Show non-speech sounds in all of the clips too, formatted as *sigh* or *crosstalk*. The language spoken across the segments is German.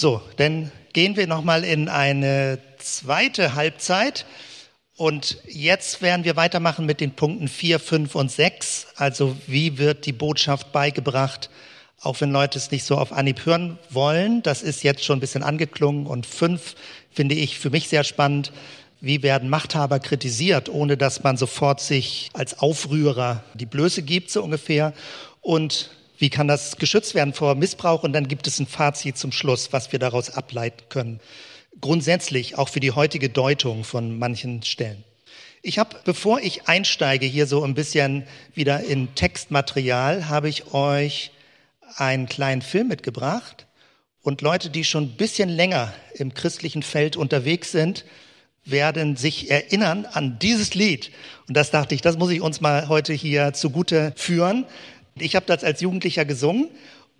So, dann gehen wir nochmal in eine zweite Halbzeit. Und jetzt werden wir weitermachen mit den Punkten 4, 5 und 6. Also wie wird die Botschaft beigebracht, auch wenn Leute es nicht so auf Anhieb hören wollen. Das ist jetzt schon ein bisschen angeklungen. Und 5 finde ich für mich sehr spannend. Wie werden Machthaber kritisiert, ohne dass man sofort sich als Aufrührer die Blöße gibt, so ungefähr. Und wie kann das geschützt werden vor Missbrauch? Und dann gibt es ein Fazit zum Schluss, was wir daraus ableiten können grundsätzlich auch für die heutige Deutung von manchen Stellen. Ich habe, bevor ich einsteige, hier so ein bisschen wieder in Textmaterial, habe ich euch einen kleinen Film mitgebracht. Und Leute, die schon ein bisschen länger im christlichen Feld unterwegs sind, werden sich erinnern an dieses Lied. Und das dachte ich, das muss ich uns mal heute hier zugute führen. Ich habe das als Jugendlicher gesungen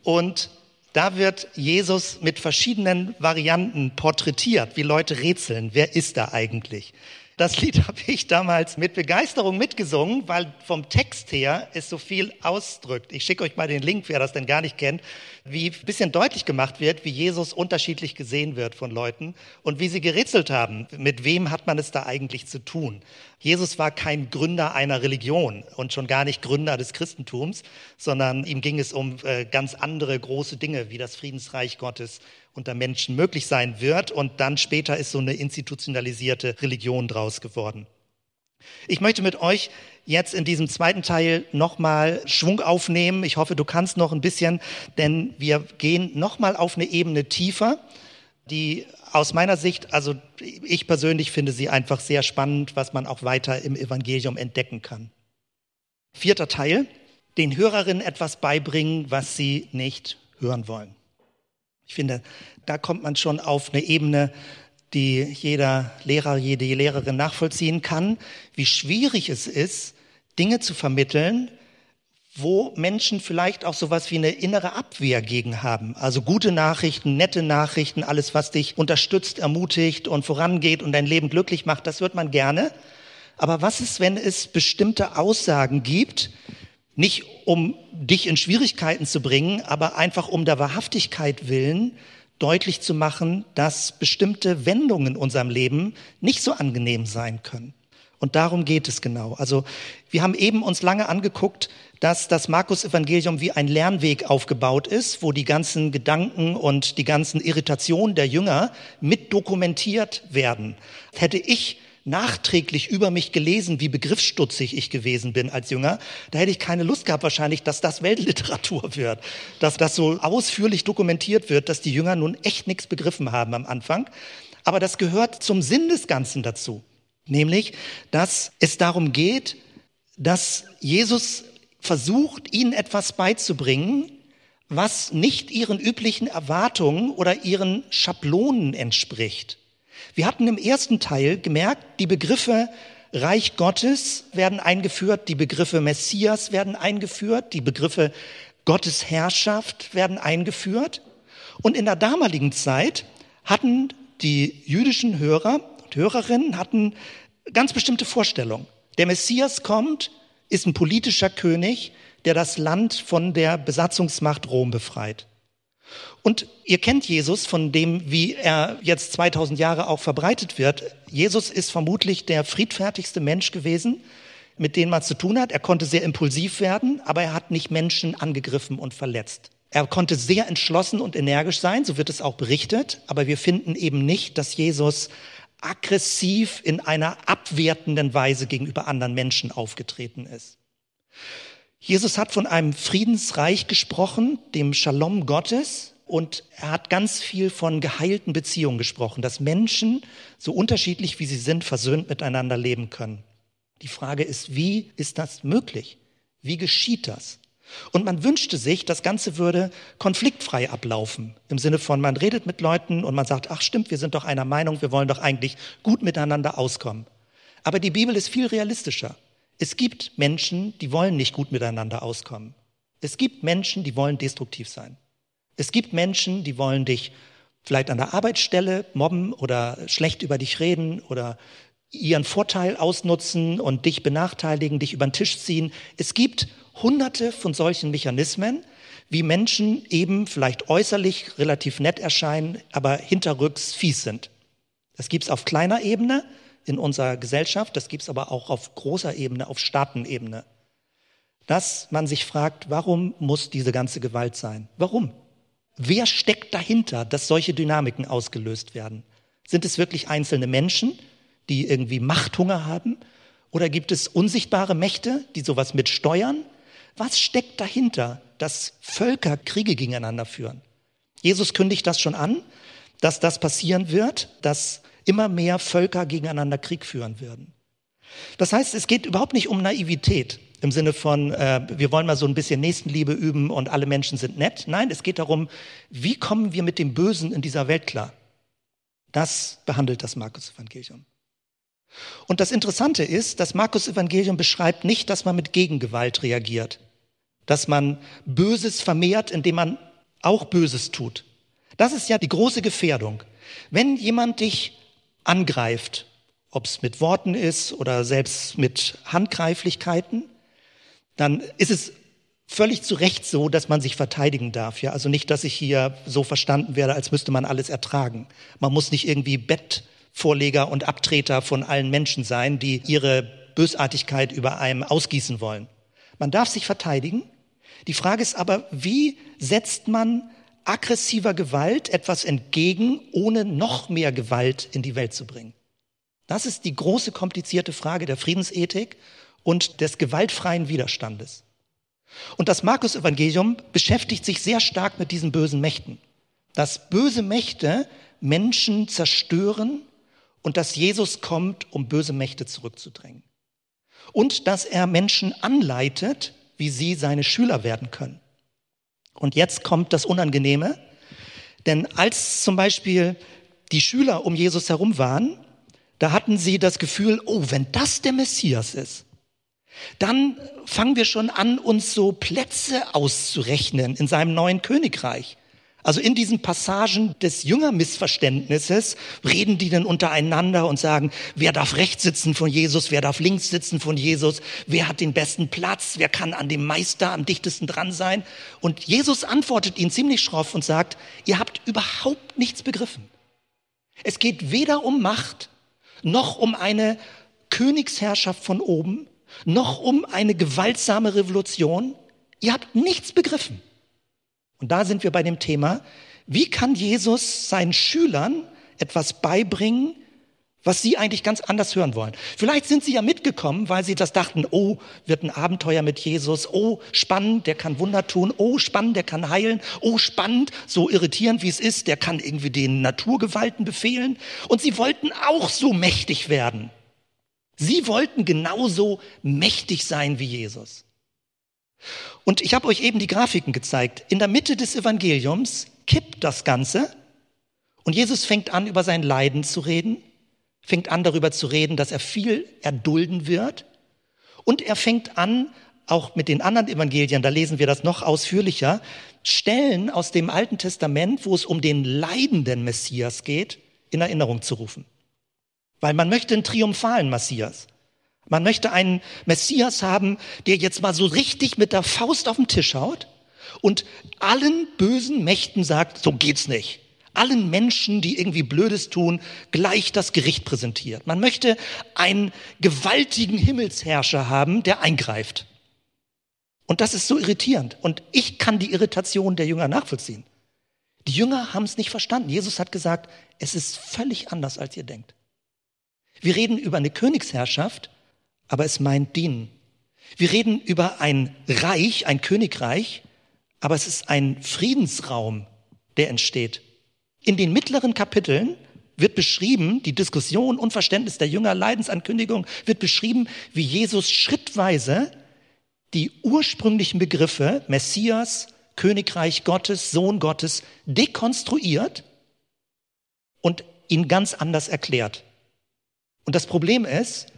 und da wird Jesus mit verschiedenen Varianten porträtiert, wie Leute rätseln. Wer ist da eigentlich? Das Lied *laughs* habe ich damals mit Begeisterung mitgesungen, weil vom Text her es so viel ausdrückt. Ich schicke euch mal den Link, wer das denn gar nicht kennt, wie ein bisschen deutlich gemacht wird, wie Jesus unterschiedlich gesehen wird von Leuten und wie sie gerätselt haben. Mit wem hat man es da eigentlich zu tun? Jesus war kein Gründer einer Religion und schon gar nicht Gründer des Christentums, sondern ihm ging es um äh, ganz andere große Dinge, wie das Friedensreich Gottes unter Menschen möglich sein wird. Und dann später ist so eine institutionalisierte Religion draus geworden. Ich möchte mit euch jetzt in diesem zweiten Teil nochmal Schwung aufnehmen. Ich hoffe, du kannst noch ein bisschen, denn wir gehen nochmal auf eine Ebene tiefer, die aus meiner Sicht, also ich persönlich finde sie einfach sehr spannend, was man auch weiter im Evangelium entdecken kann. Vierter Teil, den Hörerinnen etwas beibringen, was sie nicht hören wollen. Ich finde, da kommt man schon auf eine Ebene, die jeder Lehrer, jede Lehrerin nachvollziehen kann, wie schwierig es ist, Dinge zu vermitteln, wo Menschen vielleicht auch sowas wie eine innere Abwehr gegen haben. Also gute Nachrichten, nette Nachrichten, alles, was dich unterstützt, ermutigt und vorangeht und dein Leben glücklich macht, das wird man gerne. Aber was ist, wenn es bestimmte Aussagen gibt, nicht um dich in Schwierigkeiten zu bringen, aber einfach um der Wahrhaftigkeit willen, deutlich zu machen, dass bestimmte Wendungen in unserem Leben nicht so angenehm sein können. Und darum geht es genau. Also wir haben eben uns lange angeguckt, dass das Markus-Evangelium wie ein Lernweg aufgebaut ist, wo die ganzen Gedanken und die ganzen Irritationen der Jünger mit dokumentiert werden. Hätte ich nachträglich über mich gelesen, wie begriffsstutzig ich gewesen bin als Jünger, da hätte ich keine Lust gehabt wahrscheinlich, dass das Weltliteratur wird, dass das so ausführlich dokumentiert wird, dass die Jünger nun echt nichts begriffen haben am Anfang. Aber das gehört zum Sinn des Ganzen dazu, nämlich, dass es darum geht, dass Jesus versucht, ihnen etwas beizubringen, was nicht ihren üblichen Erwartungen oder ihren Schablonen entspricht. Wir hatten im ersten Teil gemerkt, die Begriffe Reich Gottes werden eingeführt, die Begriffe Messias werden eingeführt, die Begriffe Gottes Herrschaft werden eingeführt. Und in der damaligen Zeit hatten die jüdischen Hörer und Hörerinnen hatten ganz bestimmte Vorstellungen. Der Messias kommt, ist ein politischer König, der das Land von der Besatzungsmacht Rom befreit. Und ihr kennt Jesus von dem, wie er jetzt 2000 Jahre auch verbreitet wird. Jesus ist vermutlich der friedfertigste Mensch gewesen, mit dem man zu tun hat. Er konnte sehr impulsiv werden, aber er hat nicht Menschen angegriffen und verletzt. Er konnte sehr entschlossen und energisch sein, so wird es auch berichtet, aber wir finden eben nicht, dass Jesus aggressiv in einer abwertenden Weise gegenüber anderen Menschen aufgetreten ist. Jesus hat von einem Friedensreich gesprochen, dem Shalom Gottes, und er hat ganz viel von geheilten Beziehungen gesprochen, dass Menschen, so unterschiedlich wie sie sind, versöhnt miteinander leben können. Die Frage ist, wie ist das möglich? Wie geschieht das? Und man wünschte sich, das Ganze würde konfliktfrei ablaufen. Im Sinne von, man redet mit Leuten und man sagt, ach stimmt, wir sind doch einer Meinung, wir wollen doch eigentlich gut miteinander auskommen. Aber die Bibel ist viel realistischer. Es gibt Menschen, die wollen nicht gut miteinander auskommen. Es gibt Menschen, die wollen destruktiv sein. Es gibt Menschen, die wollen dich vielleicht an der Arbeitsstelle mobben oder schlecht über dich reden oder ihren Vorteil ausnutzen und dich benachteiligen, dich über den Tisch ziehen. Es gibt hunderte von solchen Mechanismen, wie Menschen eben vielleicht äußerlich relativ nett erscheinen, aber hinterrücks fies sind. Das gibt's auf kleiner Ebene in unserer Gesellschaft, das gibt's aber auch auf großer Ebene, auf Staatenebene. Dass man sich fragt, warum muss diese ganze Gewalt sein? Warum? Wer steckt dahinter, dass solche Dynamiken ausgelöst werden? Sind es wirklich einzelne Menschen, die irgendwie Machthunger haben? Oder gibt es unsichtbare Mächte, die sowas mitsteuern? Was steckt dahinter, dass Völker Kriege gegeneinander führen? Jesus kündigt das schon an, dass das passieren wird, dass immer mehr Völker gegeneinander Krieg führen werden. Das heißt, es geht überhaupt nicht um Naivität im Sinne von, äh, wir wollen mal so ein bisschen Nächstenliebe üben und alle Menschen sind nett. Nein, es geht darum, wie kommen wir mit dem Bösen in dieser Welt klar? Das behandelt das Markus-Evangelium. Und das Interessante ist, das Markus-Evangelium beschreibt nicht, dass man mit Gegengewalt reagiert, dass man Böses vermehrt, indem man auch Böses tut. Das ist ja die große Gefährdung. Wenn jemand dich angreift, ob es mit Worten ist oder selbst mit Handgreiflichkeiten, dann ist es völlig zu Recht so, dass man sich verteidigen darf. Ja, also nicht, dass ich hier so verstanden werde, als müsste man alles ertragen. Man muss nicht irgendwie Bettvorleger und Abtreter von allen Menschen sein, die ihre Bösartigkeit über einem ausgießen wollen. Man darf sich verteidigen. Die Frage ist aber, wie setzt man aggressiver Gewalt etwas entgegen, ohne noch mehr Gewalt in die Welt zu bringen? Das ist die große komplizierte Frage der Friedensethik und des gewaltfreien Widerstandes. Und das Markus-Evangelium beschäftigt sich sehr stark mit diesen bösen Mächten. Dass böse Mächte Menschen zerstören und dass Jesus kommt, um böse Mächte zurückzudrängen. Und dass er Menschen anleitet, wie sie seine Schüler werden können. Und jetzt kommt das Unangenehme, denn als zum Beispiel die Schüler um Jesus herum waren, da hatten sie das Gefühl, oh, wenn das der Messias ist, dann fangen wir schon an, uns so Plätze auszurechnen in seinem neuen Königreich. Also in diesen Passagen des Jüngermissverständnisses reden die dann untereinander und sagen, wer darf rechts sitzen von Jesus, wer darf links sitzen von Jesus, wer hat den besten Platz, wer kann an dem Meister am dichtesten dran sein. Und Jesus antwortet ihnen ziemlich schroff und sagt, ihr habt überhaupt nichts begriffen. Es geht weder um Macht, noch um eine Königsherrschaft von oben, noch um eine gewaltsame Revolution. Ihr habt nichts begriffen. Und da sind wir bei dem Thema, wie kann Jesus seinen Schülern etwas beibringen, was sie eigentlich ganz anders hören wollen. Vielleicht sind sie ja mitgekommen, weil sie das dachten, oh, wird ein Abenteuer mit Jesus, oh, spannend, der kann Wunder tun, oh, spannend, der kann heilen, oh, spannend, so irritierend wie es ist, der kann irgendwie den Naturgewalten befehlen. Und sie wollten auch so mächtig werden. Sie wollten genauso mächtig sein wie Jesus. Und ich habe euch eben die Grafiken gezeigt. In der Mitte des Evangeliums kippt das Ganze und Jesus fängt an, über sein Leiden zu reden, fängt an, darüber zu reden, dass er viel erdulden wird und er fängt an, auch mit den anderen Evangelien, da lesen wir das noch ausführlicher, Stellen aus dem Alten Testament, wo es um den leidenden Messias geht, in Erinnerung zu rufen. Weil man möchte einen triumphalen Messias. Man möchte einen Messias haben, der jetzt mal so richtig mit der Faust auf den Tisch haut und allen bösen Mächten sagt, so geht's nicht. Allen Menschen, die irgendwie Blödes tun, gleich das Gericht präsentiert. Man möchte einen gewaltigen Himmelsherrscher haben, der eingreift. Und das ist so irritierend. Und ich kann die Irritation der Jünger nachvollziehen. Die Jünger haben es nicht verstanden. Jesus hat gesagt, es ist völlig anders, als ihr denkt. Wir reden über eine Königsherrschaft, aber es meint dienen. Wir reden über ein Reich, ein Königreich, aber es ist ein Friedensraum, der entsteht. In den mittleren Kapiteln wird beschrieben, die Diskussion, Unverständnis der Jünger, Leidensankündigung, wird beschrieben, wie Jesus schrittweise die ursprünglichen Begriffe Messias, Königreich Gottes, Sohn Gottes dekonstruiert und ihn ganz anders erklärt. Und das Problem ist,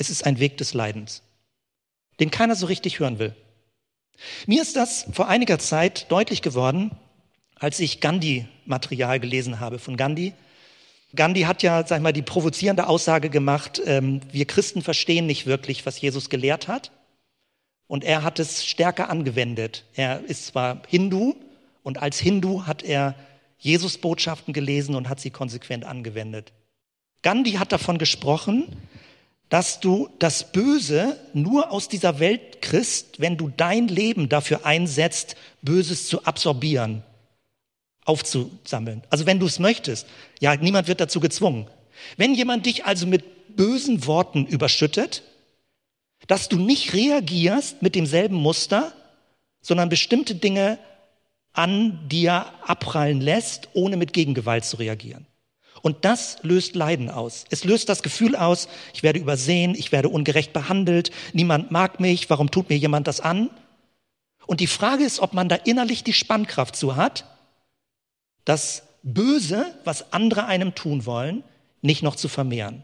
es ist ein Weg des Leidens, den keiner so richtig hören will. Mir ist das vor einiger Zeit deutlich geworden, als ich Gandhi-Material gelesen habe von Gandhi. Gandhi hat ja, sag ich mal, die provozierende Aussage gemacht, ähm, wir Christen verstehen nicht wirklich, was Jesus gelehrt hat. Und er hat es stärker angewendet. Er ist zwar Hindu und als Hindu hat er Jesus-Botschaften gelesen und hat sie konsequent angewendet. Gandhi hat davon gesprochen, dass du das Böse nur aus dieser Welt kriegst, wenn du dein Leben dafür einsetzt, Böses zu absorbieren, aufzusammeln. Also wenn du es möchtest. Ja, niemand wird dazu gezwungen. Wenn jemand dich also mit bösen Worten überschüttet, dass du nicht reagierst mit demselben Muster, sondern bestimmte Dinge an dir abprallen lässt, ohne mit Gegengewalt zu reagieren. Und das löst Leiden aus. Es löst das Gefühl aus, ich werde übersehen, ich werde ungerecht behandelt, niemand mag mich, warum tut mir jemand das an? Und die Frage ist, ob man da innerlich die Spannkraft zu hat, das Böse, was andere einem tun wollen, nicht noch zu vermehren.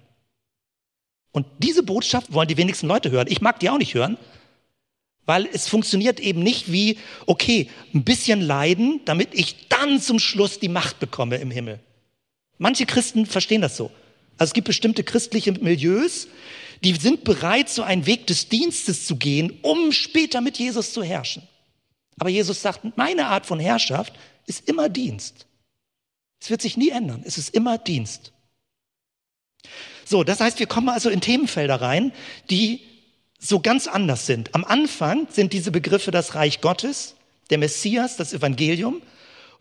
Und diese Botschaft wollen die wenigsten Leute hören. Ich mag die auch nicht hören, weil es funktioniert eben nicht wie, okay, ein bisschen leiden, damit ich dann zum Schluss die Macht bekomme im Himmel. Manche Christen verstehen das so. Also es gibt bestimmte christliche Milieus, die sind bereit, so einen Weg des Dienstes zu gehen, um später mit Jesus zu herrschen. Aber Jesus sagt, meine Art von Herrschaft ist immer Dienst. Es wird sich nie ändern. Es ist immer Dienst. So, das heißt, wir kommen also in Themenfelder rein, die so ganz anders sind. Am Anfang sind diese Begriffe das Reich Gottes, der Messias, das Evangelium.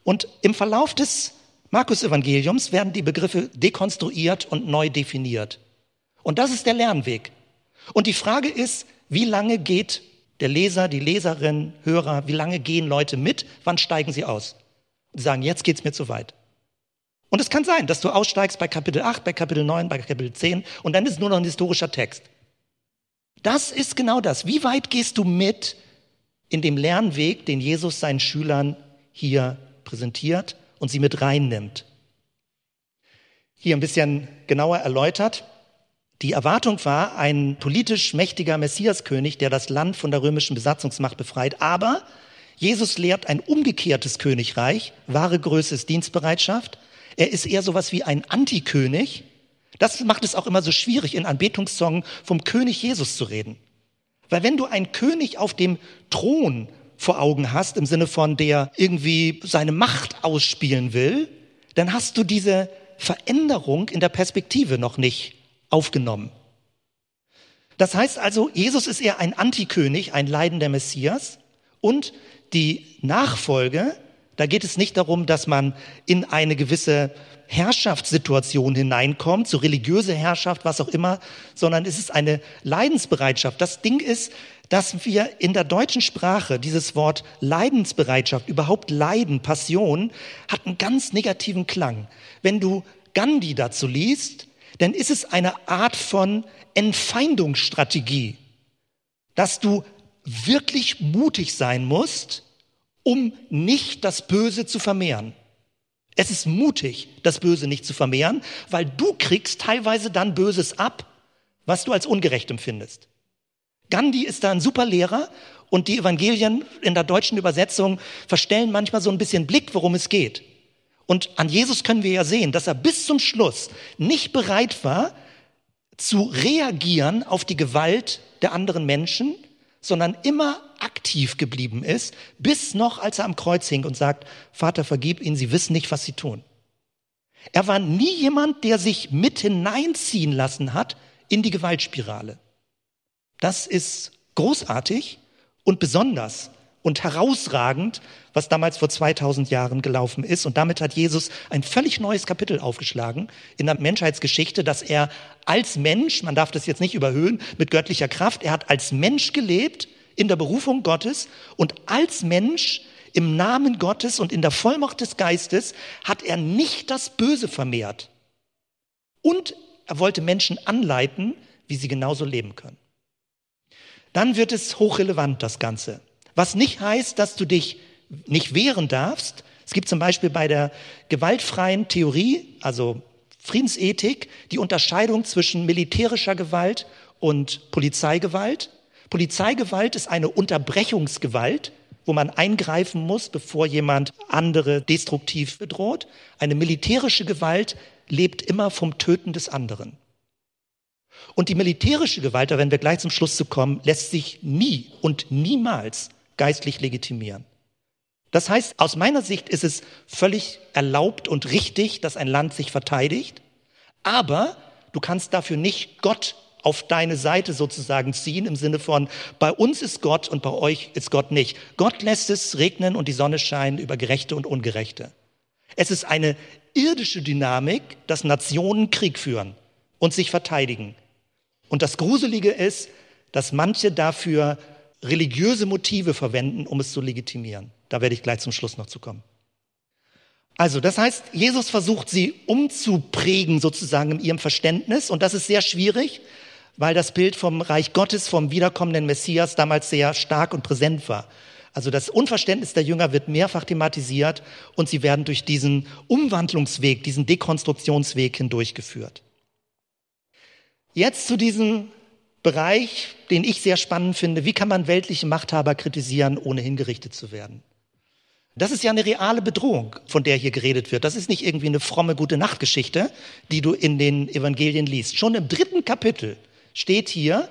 Und im Verlauf des Markus-Evangeliums werden die Begriffe dekonstruiert und neu definiert. Und das ist der Lernweg. Und die Frage ist, wie lange geht der Leser, die Leserin, Hörer, wie lange gehen Leute mit? Wann steigen sie aus? Und sagen, jetzt geht's mir zu weit. Und es kann sein, dass du aussteigst bei Kapitel 8, bei Kapitel 9, bei Kapitel 10 und dann ist nur noch ein historischer Text. Das ist genau das. Wie weit gehst du mit in dem Lernweg, den Jesus seinen Schülern hier präsentiert und sie mit reinnimmt? Hier ein bisschen genauer erläutert. Die Erwartung war ein politisch mächtiger Messiaskönig, der das Land von der römischen Besatzungsmacht befreit. Aber Jesus lehrt ein umgekehrtes Königreich. Wahre Größe ist Dienstbereitschaft. Er ist eher sowas wie ein Antikönig. Das macht es auch immer so schwierig, in Anbetungssongs vom König Jesus zu reden. Weil wenn du einen König auf dem Thron vor Augen hast, im Sinne von der irgendwie seine Macht ausspielen will, dann hast du diese Veränderung in der Perspektive noch nicht aufgenommen. Das heißt also, Jesus ist eher ein Antikönig, ein leidender Messias und die Nachfolge da geht es nicht darum, dass man in eine gewisse Herrschaftssituation hineinkommt, so religiöse Herrschaft, was auch immer, sondern es ist eine Leidensbereitschaft. Das Ding ist, dass wir in der deutschen Sprache dieses Wort Leidensbereitschaft, überhaupt Leiden, Passion, hat einen ganz negativen Klang. Wenn du Gandhi dazu liest, dann ist es eine Art von Entfeindungsstrategie, dass du wirklich mutig sein musst, um nicht das Böse zu vermehren. Es ist mutig, das Böse nicht zu vermehren, weil du kriegst teilweise dann Böses ab, was du als ungerecht empfindest. Gandhi ist da ein super Lehrer und die Evangelien in der deutschen Übersetzung verstellen manchmal so ein bisschen Blick, worum es geht. Und an Jesus können wir ja sehen, dass er bis zum Schluss nicht bereit war, zu reagieren auf die Gewalt der anderen Menschen, sondern immer aktiv geblieben ist, bis noch, als er am Kreuz hing und sagt, Vater, vergib ihnen, sie wissen nicht, was sie tun. Er war nie jemand, der sich mit hineinziehen lassen hat in die Gewaltspirale. Das ist großartig und besonders und herausragend, was damals vor 2000 Jahren gelaufen ist. Und damit hat Jesus ein völlig neues Kapitel aufgeschlagen in der Menschheitsgeschichte, dass er als Mensch, man darf das jetzt nicht überhöhen, mit göttlicher Kraft, er hat als Mensch gelebt in der Berufung Gottes und als Mensch im Namen Gottes und in der Vollmacht des Geistes hat er nicht das Böse vermehrt. Und er wollte Menschen anleiten, wie sie genauso leben können. Dann wird es hochrelevant, das Ganze. Was nicht heißt, dass du dich nicht wehren darfst. Es gibt zum Beispiel bei der gewaltfreien Theorie, also Friedensethik, die Unterscheidung zwischen militärischer Gewalt und Polizeigewalt. Polizeigewalt ist eine Unterbrechungsgewalt, wo man eingreifen muss, bevor jemand andere destruktiv bedroht. Eine militärische Gewalt lebt immer vom Töten des anderen. Und die militärische Gewalt, da werden wir gleich zum Schluss zu kommen, lässt sich nie und niemals geistlich legitimieren. Das heißt, aus meiner Sicht ist es völlig erlaubt und richtig, dass ein Land sich verteidigt, aber du kannst dafür nicht Gott auf deine Seite sozusagen ziehen im Sinne von, bei uns ist Gott und bei euch ist Gott nicht. Gott lässt es regnen und die Sonne scheinen über Gerechte und Ungerechte. Es ist eine irdische Dynamik, dass Nationen Krieg führen und sich verteidigen. Und das Gruselige ist, dass manche dafür religiöse Motive verwenden, um es zu legitimieren. Da werde ich gleich zum Schluss noch zu kommen. Also, das heißt, Jesus versucht sie umzuprägen sozusagen in ihrem Verständnis und das ist sehr schwierig, weil das Bild vom Reich Gottes, vom wiederkommenden Messias damals sehr stark und präsent war. Also das Unverständnis der Jünger wird mehrfach thematisiert und sie werden durch diesen Umwandlungsweg, diesen Dekonstruktionsweg hindurchgeführt. Jetzt zu diesem Bereich, den ich sehr spannend finde. Wie kann man weltliche Machthaber kritisieren, ohne hingerichtet zu werden? Das ist ja eine reale Bedrohung, von der hier geredet wird. Das ist nicht irgendwie eine fromme gute Nachtgeschichte, die du in den Evangelien liest. Schon im dritten Kapitel steht hier,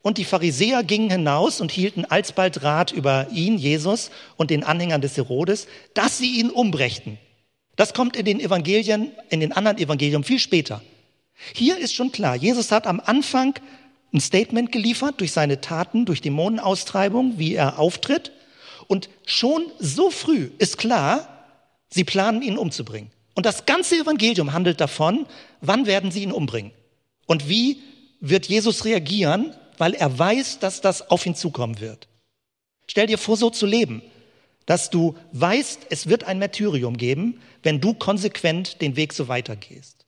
und die Pharisäer gingen hinaus und hielten alsbald Rat über ihn, Jesus, und den Anhängern des Herodes, dass sie ihn umbrächten. Das kommt in den Evangelien, in den anderen Evangelien viel später. Hier ist schon klar, Jesus hat am Anfang ein Statement geliefert durch seine Taten, durch Dämonenaustreibung, wie er auftritt. Und schon so früh ist klar, sie planen ihn umzubringen. Und das ganze Evangelium handelt davon, wann werden sie ihn umbringen? Und wie wird Jesus reagieren, weil er weiß, dass das auf ihn zukommen wird. Stell dir vor, so zu leben, dass du weißt, es wird ein Märtyrium geben, wenn du konsequent den Weg so weitergehst.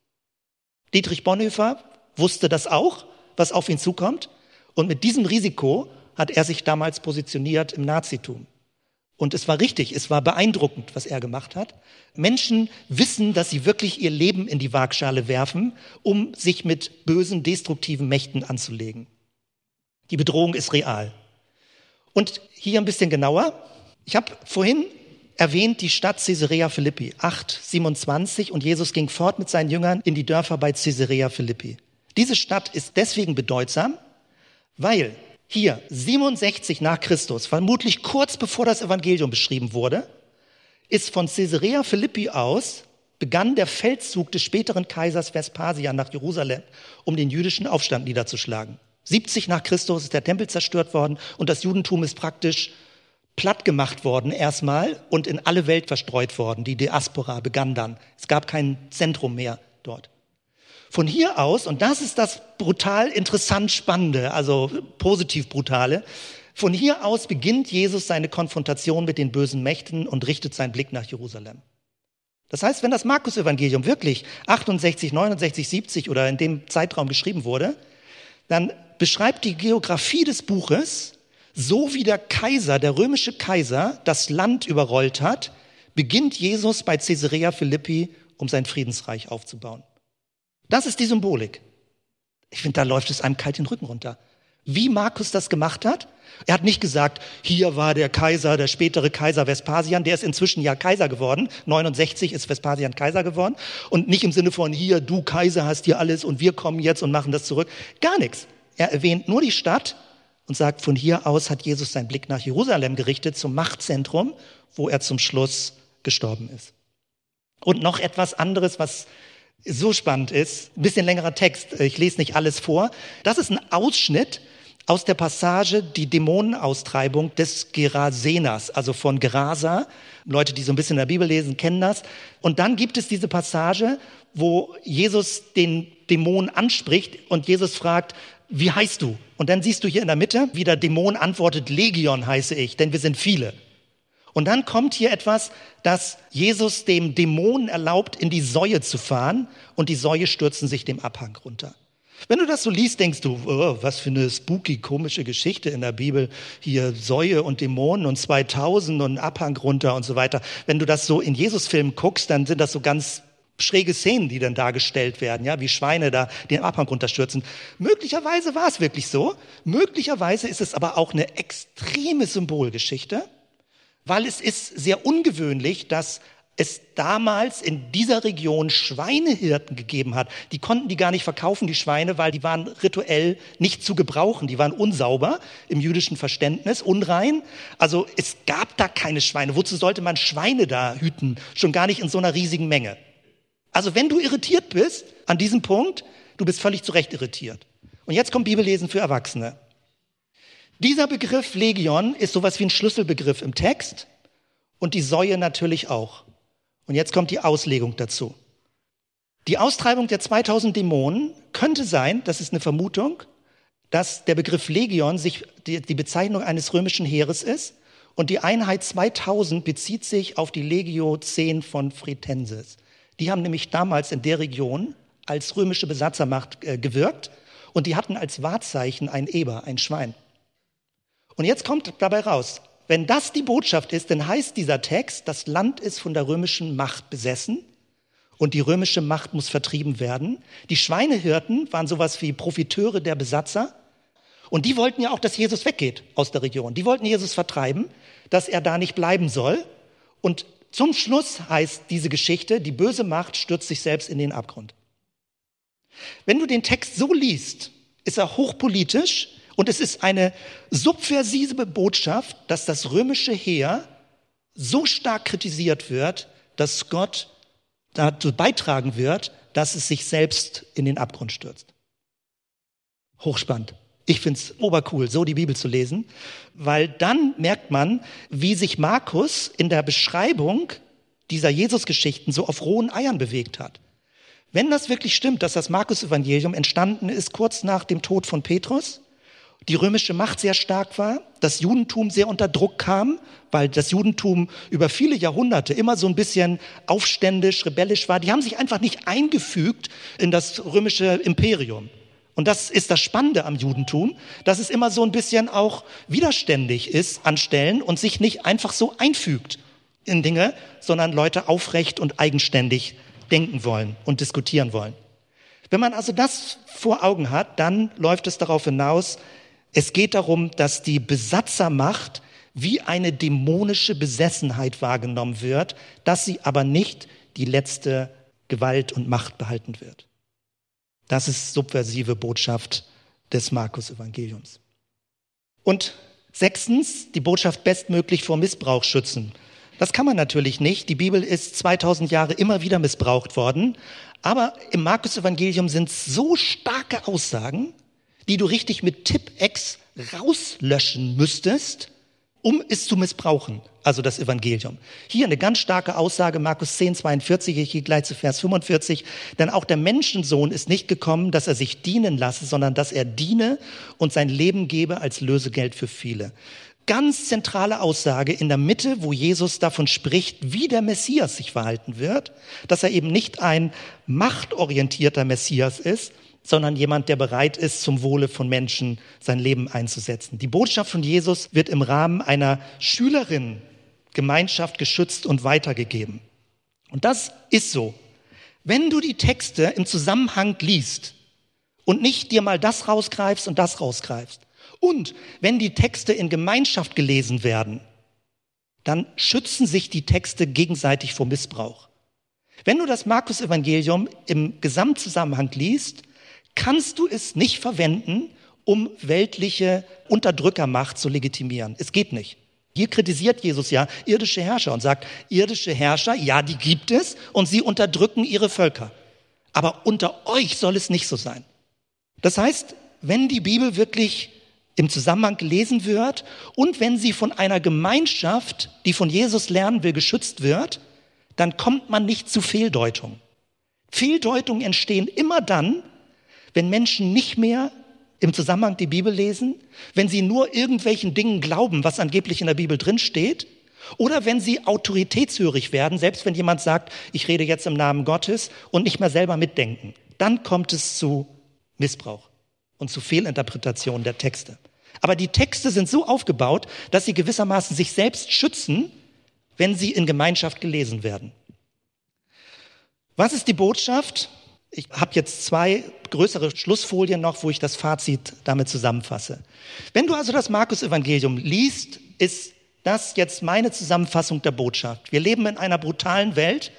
Dietrich Bonhoeffer wusste das auch, was auf ihn zukommt. Und mit diesem Risiko hat er sich damals positioniert im Nazitum. Und es war richtig, es war beeindruckend, was er gemacht hat. Menschen wissen, dass sie wirklich ihr Leben in die Waagschale werfen, um sich mit bösen, destruktiven Mächten anzulegen. Die Bedrohung ist real. Und hier ein bisschen genauer. Ich habe vorhin erwähnt die Stadt Caesarea Philippi, 827, und Jesus ging fort mit seinen Jüngern in die Dörfer bei Caesarea Philippi. Diese Stadt ist deswegen bedeutsam, weil hier 67 nach Christus, vermutlich kurz bevor das Evangelium beschrieben wurde, ist von Caesarea Philippi aus begann der Feldzug des späteren Kaisers Vespasian nach Jerusalem, um den jüdischen Aufstand niederzuschlagen. 70 nach Christus ist der Tempel zerstört worden und das Judentum ist praktisch platt gemacht worden erstmal und in alle Welt verstreut worden. Die Diaspora begann dann. Es gab kein Zentrum mehr dort. Von hier aus, und das ist das brutal interessant Spannende, also positiv brutale, von hier aus beginnt Jesus seine Konfrontation mit den bösen Mächten und richtet seinen Blick nach Jerusalem. Das heißt, wenn das Markus-Evangelium wirklich 68, 69, 70 oder in dem Zeitraum geschrieben wurde, dann beschreibt die Geografie des Buches, so wie der Kaiser, der römische Kaiser, das Land überrollt hat, beginnt Jesus bei Caesarea Philippi, um sein Friedensreich aufzubauen. Das ist die Symbolik. Ich finde, da läuft es einem kalt den Rücken runter. Wie Markus das gemacht hat? Er hat nicht gesagt, hier war der Kaiser, der spätere Kaiser Vespasian, der ist inzwischen ja Kaiser geworden. 69 ist Vespasian Kaiser geworden. Und nicht im Sinne von, hier, du Kaiser hast hier alles und wir kommen jetzt und machen das zurück. Gar nichts. Er erwähnt nur die Stadt und sagt, von hier aus hat Jesus seinen Blick nach Jerusalem gerichtet, zum Machtzentrum, wo er zum Schluss gestorben ist. Und noch etwas anderes, was so spannend ist, ein bisschen längerer Text, ich lese nicht alles vor. Das ist ein Ausschnitt aus der Passage die Dämonenaustreibung des Gerasenas, also von Gerasa. Leute, die so ein bisschen in der Bibel lesen, kennen das. Und dann gibt es diese Passage, wo Jesus den Dämon anspricht und Jesus fragt, wie heißt du? Und dann siehst du hier in der Mitte, wie der Dämon antwortet, Legion heiße ich, denn wir sind viele. Und dann kommt hier etwas, dass Jesus dem Dämon erlaubt, in die Säue zu fahren und die Säue stürzen sich dem Abhang runter. Wenn du das so liest, denkst du, oh, was für eine spooky, komische Geschichte in der Bibel. Hier Säue und Dämonen und 2000 und Abhang runter und so weiter. Wenn du das so in Jesus-Filmen guckst, dann sind das so ganz schräge Szenen, die dann dargestellt werden, ja, wie Schweine da den Abhang runterstürzen. Möglicherweise war es wirklich so. Möglicherweise ist es aber auch eine extreme Symbolgeschichte, weil es ist sehr ungewöhnlich, dass es damals in dieser Region Schweinehirten gegeben hat. Die konnten die gar nicht verkaufen, die Schweine, weil die waren rituell nicht zu gebrauchen. Die waren unsauber im jüdischen Verständnis, unrein. Also es gab da keine Schweine. Wozu sollte man Schweine da hüten? Schon gar nicht in so einer riesigen Menge. Also wenn du irritiert bist an diesem Punkt, du bist völlig zu Recht irritiert. Und jetzt kommt Bibellesen für Erwachsene. Dieser Begriff Legion ist sowas wie ein Schlüsselbegriff im Text und die Säue natürlich auch. Und jetzt kommt die Auslegung dazu. Die Austreibung der 2000 Dämonen könnte sein, das ist eine Vermutung, dass der Begriff Legion sich die, die Bezeichnung eines römischen Heeres ist und die Einheit 2000 bezieht sich auf die Legio 10 von Fretensis. Die haben nämlich damals in der Region als römische Besatzermacht äh, gewirkt und die hatten als Wahrzeichen ein Eber, ein Schwein. Und jetzt kommt dabei raus, wenn das die Botschaft ist, dann heißt dieser Text, das Land ist von der römischen Macht besessen und die römische Macht muss vertrieben werden. Die Schweinehirten waren sowas wie Profiteure der Besatzer und die wollten ja auch, dass Jesus weggeht aus der Region. Die wollten Jesus vertreiben, dass er da nicht bleiben soll. Und zum Schluss heißt diese Geschichte, die böse Macht stürzt sich selbst in den Abgrund. Wenn du den Text so liest, ist er hochpolitisch, und es ist eine subversive Botschaft, dass das römische Heer so stark kritisiert wird, dass Gott dazu beitragen wird, dass es sich selbst in den Abgrund stürzt. Hochspannend. Ich finde es obercool, so die Bibel zu lesen, weil dann merkt man, wie sich Markus in der Beschreibung dieser Jesus-Geschichten so auf rohen Eiern bewegt hat. Wenn das wirklich stimmt, dass das Markus-Evangelium entstanden ist kurz nach dem Tod von Petrus, die römische Macht sehr stark war, das Judentum sehr unter Druck kam, weil das Judentum über viele Jahrhunderte immer so ein bisschen aufständisch, rebellisch war. Die haben sich einfach nicht eingefügt in das römische Imperium. Und das ist das Spannende am Judentum, dass es immer so ein bisschen auch widerständig ist an Stellen und sich nicht einfach so einfügt in Dinge, sondern Leute aufrecht und eigenständig denken wollen und diskutieren wollen. Wenn man also das vor Augen hat, dann läuft es darauf hinaus, es geht darum, dass die Besatzermacht wie eine dämonische Besessenheit wahrgenommen wird, dass sie aber nicht die letzte Gewalt und Macht behalten wird. Das ist subversive Botschaft des Markus-Evangeliums. Und sechstens, die Botschaft bestmöglich vor Missbrauch schützen. Das kann man natürlich nicht. Die Bibel ist 2000 Jahre immer wieder missbraucht worden. Aber im Markus-Evangelium sind so starke Aussagen, die du richtig mit Tipp-Ex rauslöschen müsstest, um es zu missbrauchen, also das Evangelium. Hier eine ganz starke Aussage, Markus 10, 42, ich gehe gleich zu Vers 45, denn auch der Menschensohn ist nicht gekommen, dass er sich dienen lasse, sondern dass er diene und sein Leben gebe als Lösegeld für viele. Ganz zentrale Aussage in der Mitte, wo Jesus davon spricht, wie der Messias sich verhalten wird, dass er eben nicht ein machtorientierter Messias ist, sondern jemand, der bereit ist, zum Wohle von Menschen sein Leben einzusetzen. Die Botschaft von Jesus wird im Rahmen einer Schülerinnengemeinschaft geschützt und weitergegeben. Und das ist so. Wenn du die Texte im Zusammenhang liest und nicht dir mal das rausgreifst und das rausgreifst, und wenn die Texte in Gemeinschaft gelesen werden, dann schützen sich die Texte gegenseitig vor Missbrauch. Wenn du das Markus-Evangelium im Gesamtzusammenhang liest, kannst du es nicht verwenden, um weltliche Unterdrückermacht zu legitimieren. Es geht nicht. Hier kritisiert Jesus ja irdische Herrscher und sagt, irdische Herrscher, ja, die gibt es und sie unterdrücken ihre Völker. Aber unter euch soll es nicht so sein. Das heißt, wenn die Bibel wirklich im Zusammenhang gelesen wird und wenn sie von einer Gemeinschaft, die von Jesus lernen will, geschützt wird, dann kommt man nicht zu Fehldeutungen. Fehldeutungen entstehen immer dann, wenn Menschen nicht mehr im Zusammenhang die Bibel lesen, wenn sie nur irgendwelchen Dingen glauben, was angeblich in der Bibel drin steht, oder wenn sie autoritätshörig werden, selbst wenn jemand sagt, ich rede jetzt im Namen Gottes und nicht mehr selber mitdenken, dann kommt es zu Missbrauch und zu Fehlinterpretationen der Texte. Aber die Texte sind so aufgebaut, dass sie gewissermaßen sich selbst schützen, wenn sie in Gemeinschaft gelesen werden. Was ist die Botschaft? Ich habe jetzt zwei größere Schlussfolien noch, wo ich das Fazit damit zusammenfasse. Wenn du also das Markus-Evangelium liest, ist das jetzt meine Zusammenfassung der Botschaft. Wir leben in einer brutalen Welt,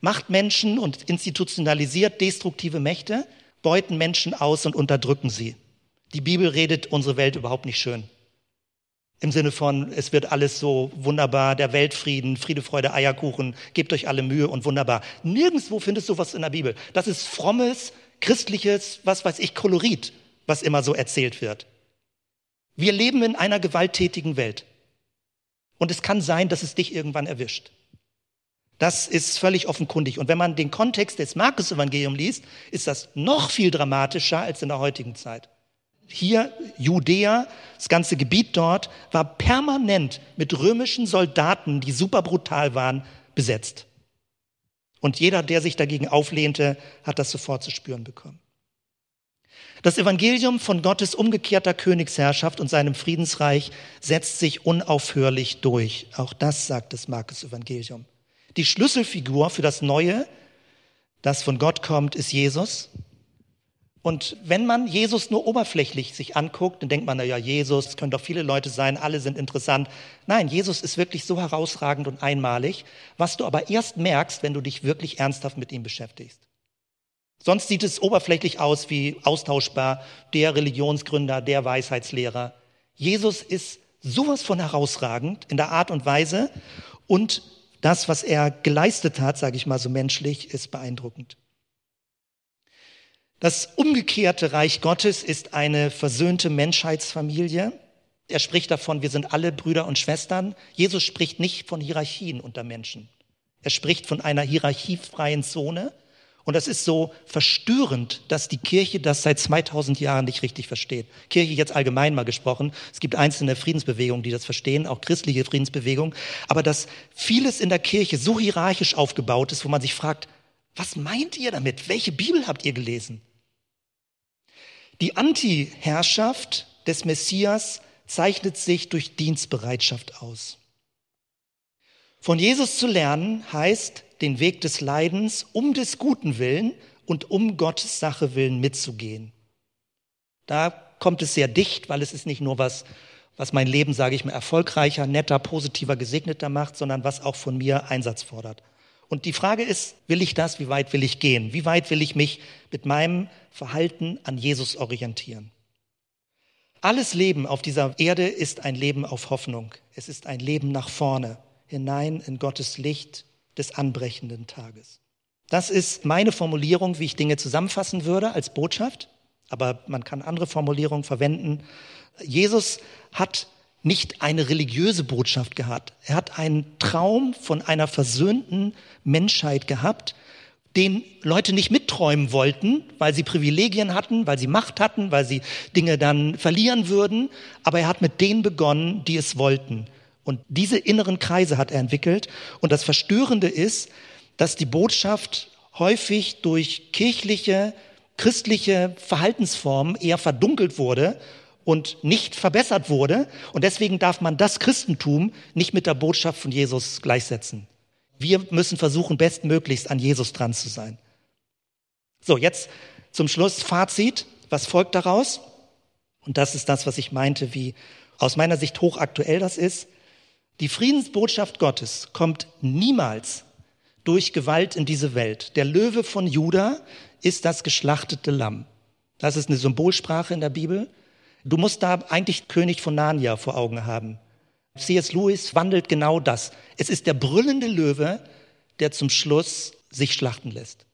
macht Menschen und institutionalisiert destruktive Mächte, beuten Menschen aus und unterdrücken sie. Die Bibel redet unsere Welt überhaupt nicht schön. Im Sinne von, es wird alles so wunderbar, der Weltfrieden, Friede, Freude, Eierkuchen, gebt euch alle Mühe und wunderbar. Nirgendwo findest du was in der Bibel. Das ist frommes, christliches, was weiß ich, Kolorit, was immer so erzählt wird. Wir leben in einer gewalttätigen Welt. Und es kann sein, dass es dich irgendwann erwischt. Das ist völlig offenkundig. Und wenn man den Kontext des Markus-Evangeliums liest, ist das noch viel dramatischer als in der heutigen Zeit. Hier, Judäa, das ganze Gebiet dort, war permanent mit römischen Soldaten, die super brutal waren, besetzt. Und jeder, der sich dagegen auflehnte, hat das sofort zu spüren bekommen. Das Evangelium von Gottes umgekehrter Königsherrschaft und seinem Friedensreich setzt sich unaufhörlich durch. Auch das sagt das Markus Evangelium. Die Schlüsselfigur für das Neue, das von Gott kommt, ist Jesus. Und wenn man Jesus nur oberflächlich sich anguckt, dann denkt man, na ja, Jesus, es können doch viele Leute sein, alle sind interessant. Nein, Jesus ist wirklich so herausragend und einmalig, was du aber erst merkst, wenn du dich wirklich ernsthaft mit ihm beschäftigst. Sonst sieht es oberflächlich aus wie austauschbar, der Religionsgründer, der Weisheitslehrer. Jesus ist sowas von herausragend in der Art und Weise und das, was er geleistet hat, sage ich mal so menschlich, ist beeindruckend. Das umgekehrte Reich Gottes ist eine versöhnte Menschheitsfamilie. Er spricht davon, wir sind alle Brüder und Schwestern. Jesus spricht nicht von Hierarchien unter Menschen. Er spricht von einer hierarchiefreien Zone. Und das ist so verstörend, dass die Kirche das seit 2000 Jahren nicht richtig versteht. Kirche jetzt allgemein mal gesprochen. Es gibt einzelne Friedensbewegungen, die das verstehen, auch christliche Friedensbewegungen. Aber dass vieles in der Kirche so hierarchisch aufgebaut ist, wo man sich fragt, was meint ihr damit? Welche Bibel habt ihr gelesen? Die Anti-Herrschaft des Messias zeichnet sich durch Dienstbereitschaft aus. Von Jesus zu lernen heißt, den Weg des Leidens um des Guten willen und um Gottes Sache willen mitzugehen. Da kommt es sehr dicht, weil es ist nicht nur was, was mein Leben, sage ich mal, erfolgreicher, netter, positiver, gesegneter macht, sondern was auch von mir Einsatz fordert. Und die Frage ist, will ich das? Wie weit will ich gehen? Wie weit will ich mich mit meinem Verhalten an Jesus orientieren? Alles Leben auf dieser Erde ist ein Leben auf Hoffnung. Es ist ein Leben nach vorne, hinein in Gottes Licht des anbrechenden Tages. Das ist meine Formulierung, wie ich Dinge zusammenfassen würde als Botschaft. Aber man kann andere Formulierungen verwenden. Jesus hat nicht eine religiöse Botschaft gehabt. Er hat einen Traum von einer versöhnten Menschheit gehabt, den Leute nicht mitträumen wollten, weil sie Privilegien hatten, weil sie Macht hatten, weil sie Dinge dann verlieren würden. Aber er hat mit denen begonnen, die es wollten. Und diese inneren Kreise hat er entwickelt. Und das Verstörende ist, dass die Botschaft häufig durch kirchliche, christliche Verhaltensformen eher verdunkelt wurde und nicht verbessert wurde. Und deswegen darf man das Christentum nicht mit der Botschaft von Jesus gleichsetzen. Wir müssen versuchen, bestmöglichst an Jesus dran zu sein. So, jetzt zum Schluss Fazit. Was folgt daraus? Und das ist das, was ich meinte, wie aus meiner Sicht hochaktuell das ist. Die Friedensbotschaft Gottes kommt niemals durch Gewalt in diese Welt. Der Löwe von Juda ist das geschlachtete Lamm. Das ist eine Symbolsprache in der Bibel. Du musst da eigentlich König von Narnia vor Augen haben. C.S. Lewis wandelt genau das. Es ist der brüllende Löwe, der zum Schluss sich schlachten lässt.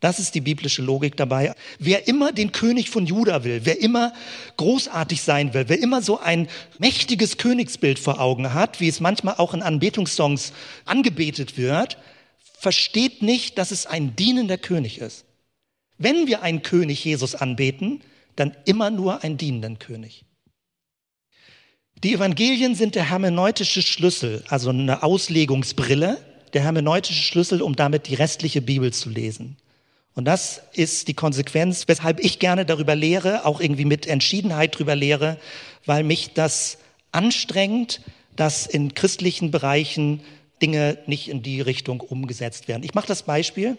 Das ist die biblische Logik dabei. Wer immer den König von Juda will, wer immer großartig sein will, wer immer so ein mächtiges Königsbild vor Augen hat, wie es manchmal auch in Anbetungssongs angebetet wird, versteht nicht, dass es ein dienender König ist. Wenn wir einen König Jesus anbeten, dann immer nur einen dienenden König. Die Evangelien sind der hermeneutische Schlüssel, also eine Auslegungsbrille, der hermeneutische Schlüssel, um damit die restliche Bibel zu lesen. Und das ist die Konsequenz, weshalb ich gerne darüber lehre, auch irgendwie mit Entschiedenheit darüber lehre, weil mich das anstrengt, dass in christlichen Bereichen Dinge nicht in die Richtung umgesetzt werden. Ich mache das Beispiel.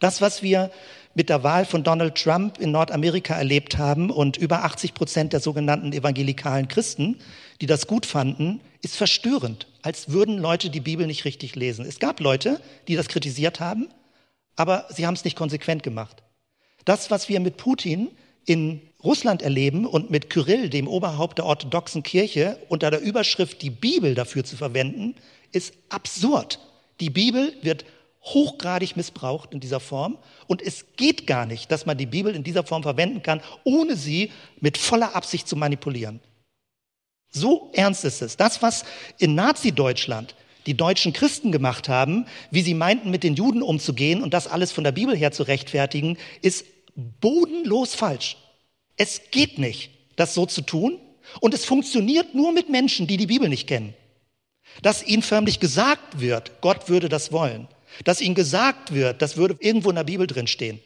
Das, was wir mit der Wahl von Donald Trump in Nordamerika erlebt haben und über 80 Prozent der sogenannten evangelikalen Christen, die das gut fanden, ist verstörend, als würden Leute die Bibel nicht richtig lesen. Es gab Leute, die das kritisiert haben, aber sie haben es nicht konsequent gemacht. Das, was wir mit Putin in Russland erleben und mit Kyrill, dem Oberhaupt der orthodoxen Kirche, unter der Überschrift die Bibel dafür zu verwenden, ist absurd. Die Bibel wird hochgradig missbraucht in dieser Form und es geht gar nicht, dass man die Bibel in dieser Form verwenden kann, ohne sie mit voller Absicht zu manipulieren. So ernst ist es. Das, was in Nazi-Deutschland die deutschen Christen gemacht haben, wie sie meinten, mit den Juden umzugehen und das alles von der Bibel her zu rechtfertigen, ist bodenlos falsch. Es geht nicht, das so zu tun und es funktioniert nur mit Menschen, die die Bibel nicht kennen. Dass ihnen förmlich gesagt wird, Gott würde das wollen dass ihnen gesagt wird, das würde irgendwo in der Bibel drin stehen.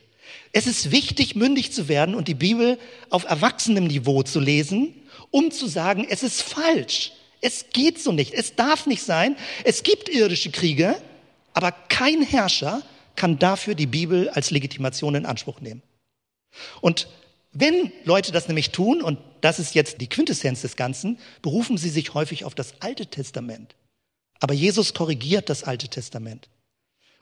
Es ist wichtig, mündig zu werden und die Bibel auf erwachsenem Niveau zu lesen, um zu sagen, es ist falsch. Es geht so nicht. Es darf nicht sein. Es gibt irdische Kriege, aber kein Herrscher kann dafür die Bibel als Legitimation in Anspruch nehmen. Und wenn Leute das nämlich tun, und das ist jetzt die Quintessenz des Ganzen, berufen sie sich häufig auf das Alte Testament. Aber Jesus korrigiert das Alte Testament.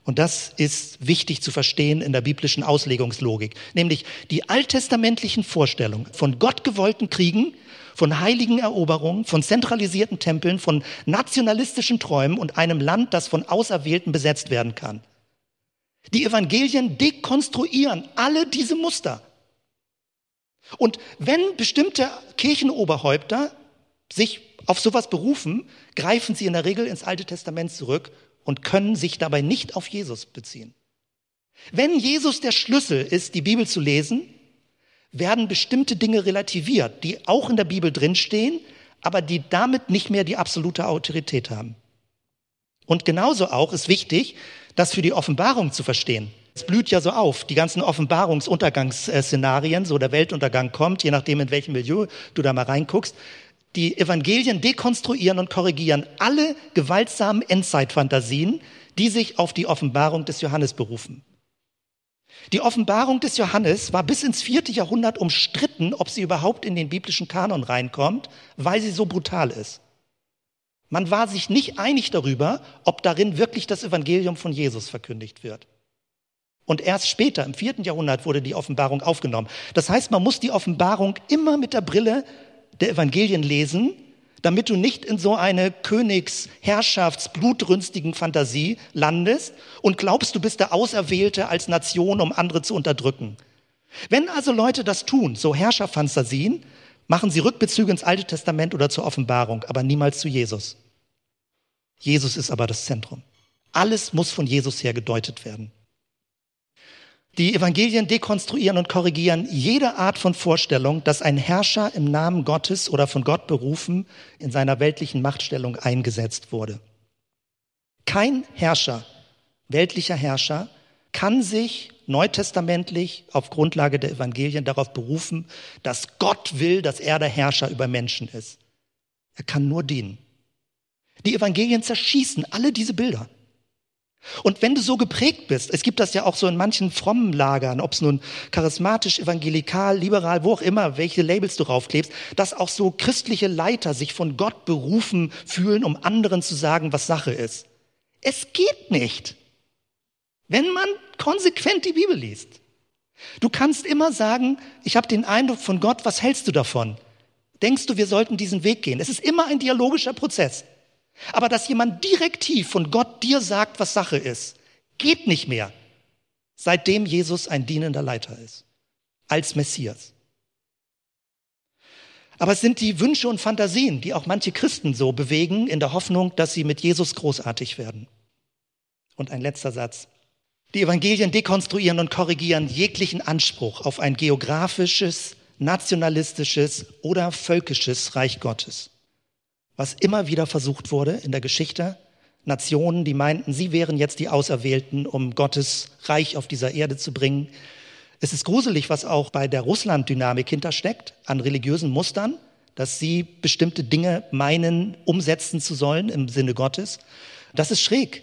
Und das ist wichtig zu verstehen in der biblischen Auslegungslogik. Nämlich die alttestamentlichen Vorstellungen von gottgewollten Kriegen, von heiligen Eroberungen, von zentralisierten Tempeln, von nationalistischen Träumen und einem Land, das von Auserwählten besetzt werden kann. Die Evangelien dekonstruieren alle diese Muster. Und wenn bestimmte Kirchenoberhäupter sich auf sowas berufen, greifen sie in der Regel ins Alte Testament zurück und können sich dabei nicht auf Jesus beziehen. Wenn Jesus der Schlüssel ist, die Bibel zu lesen, werden bestimmte Dinge relativiert, die auch in der Bibel drinstehen, aber die damit nicht mehr die absolute Autorität haben. Und genauso auch ist wichtig, das für die Offenbarung zu verstehen. Es blüht ja so auf, die ganzen Offenbarungsuntergangsszenarien, so der Weltuntergang kommt, je nachdem, in welchem Milieu du da mal reinguckst die Evangelien dekonstruieren und korrigieren alle gewaltsamen Endzeitfantasien, die sich auf die Offenbarung des Johannes berufen. Die Offenbarung des Johannes war bis ins vierte Jahrhundert umstritten, ob sie überhaupt in den biblischen Kanon reinkommt, weil sie so brutal ist. Man war sich nicht einig darüber, ob darin wirklich das Evangelium von Jesus verkündigt wird. Und erst später, im vierten Jahrhundert, wurde die Offenbarung aufgenommen. Das heißt, man muss die Offenbarung immer mit der Brille der Evangelien lesen, damit du nicht in so eine Königsherrschafts blutrünstigen Fantasie landest und glaubst, du bist der Auserwählte als Nation, um andere zu unterdrücken. Wenn also Leute das tun, so Herrscherfantasien, machen sie Rückbezüge ins Alte Testament oder zur Offenbarung, aber niemals zu Jesus. Jesus ist aber das Zentrum. Alles muss von Jesus her gedeutet werden. Die Evangelien dekonstruieren und korrigieren jede Art von Vorstellung, dass ein Herrscher im Namen Gottes oder von Gott berufen in seiner weltlichen Machtstellung eingesetzt wurde. Kein Herrscher, weltlicher Herrscher, kann sich neutestamentlich auf Grundlage der Evangelien darauf berufen, dass Gott will, dass er der Herrscher über Menschen ist. Er kann nur dienen. Die Evangelien zerschießen alle diese Bilder. Und wenn du so geprägt bist, es gibt das ja auch so in manchen frommen Lagern, ob es nun charismatisch, evangelikal, liberal, wo auch immer, welche Labels du raufklebst, dass auch so christliche Leiter sich von Gott berufen fühlen, um anderen zu sagen, was Sache ist. Es geht nicht, wenn man konsequent die Bibel liest. Du kannst immer sagen, ich habe den Eindruck von Gott, was hältst du davon? Denkst du, wir sollten diesen Weg gehen? Es ist immer ein dialogischer Prozess. Aber dass jemand direktiv von Gott dir sagt, was Sache ist, geht nicht mehr, seitdem Jesus ein dienender Leiter ist, als Messias. Aber es sind die Wünsche und Fantasien, die auch manche Christen so bewegen, in der Hoffnung, dass sie mit Jesus großartig werden. Und ein letzter Satz. Die Evangelien dekonstruieren und korrigieren jeglichen Anspruch auf ein geografisches, nationalistisches oder völkisches Reich Gottes was immer wieder versucht wurde in der Geschichte. Nationen, die meinten, sie wären jetzt die Auserwählten, um Gottes Reich auf dieser Erde zu bringen. Es ist gruselig, was auch bei der Russland-Dynamik hintersteckt, an religiösen Mustern, dass sie bestimmte Dinge meinen, umsetzen zu sollen im Sinne Gottes. Das ist schräg.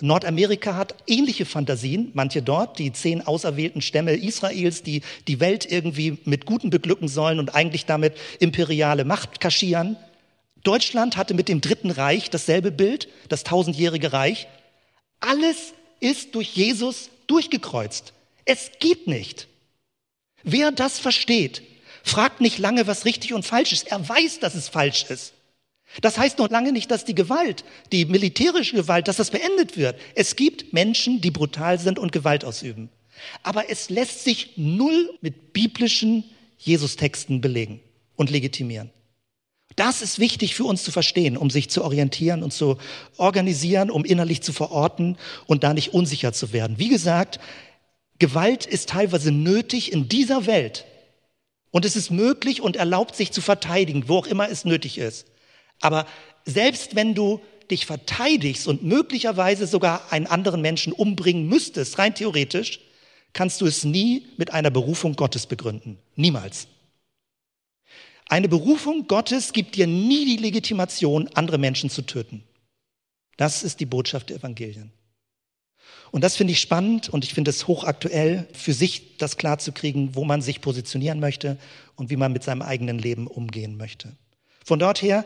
Nordamerika hat ähnliche Fantasien, manche dort, die zehn auserwählten Stämme Israels, die die Welt irgendwie mit Guten beglücken sollen und eigentlich damit imperiale Macht kaschieren. Deutschland hatte mit dem Dritten Reich dasselbe Bild, das tausendjährige Reich. Alles ist durch Jesus durchgekreuzt. Es geht nicht. Wer das versteht, fragt nicht lange, was richtig und falsch ist. Er weiß, dass es falsch ist. Das heißt noch lange nicht, dass die Gewalt, die militärische Gewalt, dass das beendet wird. Es gibt Menschen, die brutal sind und Gewalt ausüben. Aber es lässt sich null mit biblischen Jesus-Texten belegen und legitimieren. Das ist wichtig für uns zu verstehen, um sich zu orientieren und zu organisieren, um innerlich zu verorten und da nicht unsicher zu werden. Wie gesagt, Gewalt ist teilweise nötig in dieser Welt. Und es ist möglich und erlaubt, sich zu verteidigen, wo auch immer es nötig ist. Aber selbst wenn du dich verteidigst und möglicherweise sogar einen anderen Menschen umbringen müsstest, rein theoretisch, kannst du es nie mit einer Berufung Gottes begründen. Niemals. Eine Berufung Gottes gibt dir nie die Legitimation, andere Menschen zu töten. Das ist die Botschaft der Evangelien. Und das finde ich spannend und ich finde es hochaktuell, für sich das klarzukriegen, wo man sich positionieren möchte und wie man mit seinem eigenen Leben umgehen möchte. Von dort her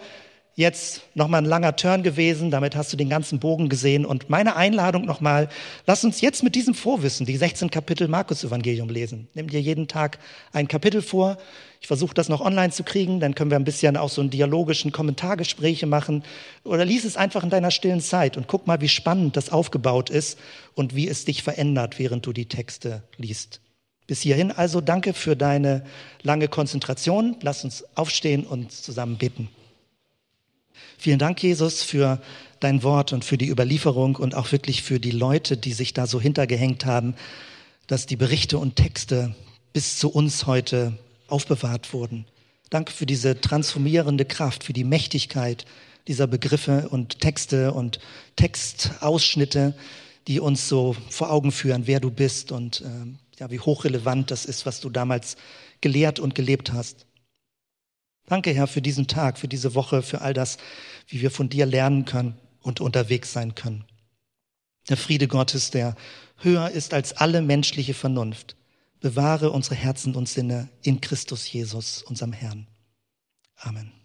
jetzt nochmal ein langer Turn gewesen, damit hast du den ganzen Bogen gesehen. Und meine Einladung nochmal, lass uns jetzt mit diesem Vorwissen die 16 Kapitel Markus-Evangelium lesen. Nimm dir jeden Tag ein Kapitel vor. Ich versuche das noch online zu kriegen, dann können wir ein bisschen auch so einen dialogischen Kommentargespräche machen. Oder lies es einfach in deiner stillen Zeit und guck mal, wie spannend das aufgebaut ist und wie es dich verändert, während du die Texte liest. Bis hierhin also danke für deine lange Konzentration. Lass uns aufstehen und zusammen beten. Vielen Dank, Jesus, für dein Wort und für die Überlieferung und auch wirklich für die Leute, die sich da so hintergehängt haben, dass die Berichte und Texte bis zu uns heute aufbewahrt wurden. Danke für diese transformierende Kraft, für die Mächtigkeit dieser Begriffe und Texte und Textausschnitte, die uns so vor Augen führen, wer du bist und äh, ja, wie hochrelevant das ist, was du damals gelehrt und gelebt hast. Danke, Herr, für diesen Tag, für diese Woche, für all das, wie wir von dir lernen können und unterwegs sein können. Der Friede Gottes, der höher ist als alle menschliche Vernunft, bewahre unsere Herzen und Sinne in Christus Jesus, unserem Herrn. Amen.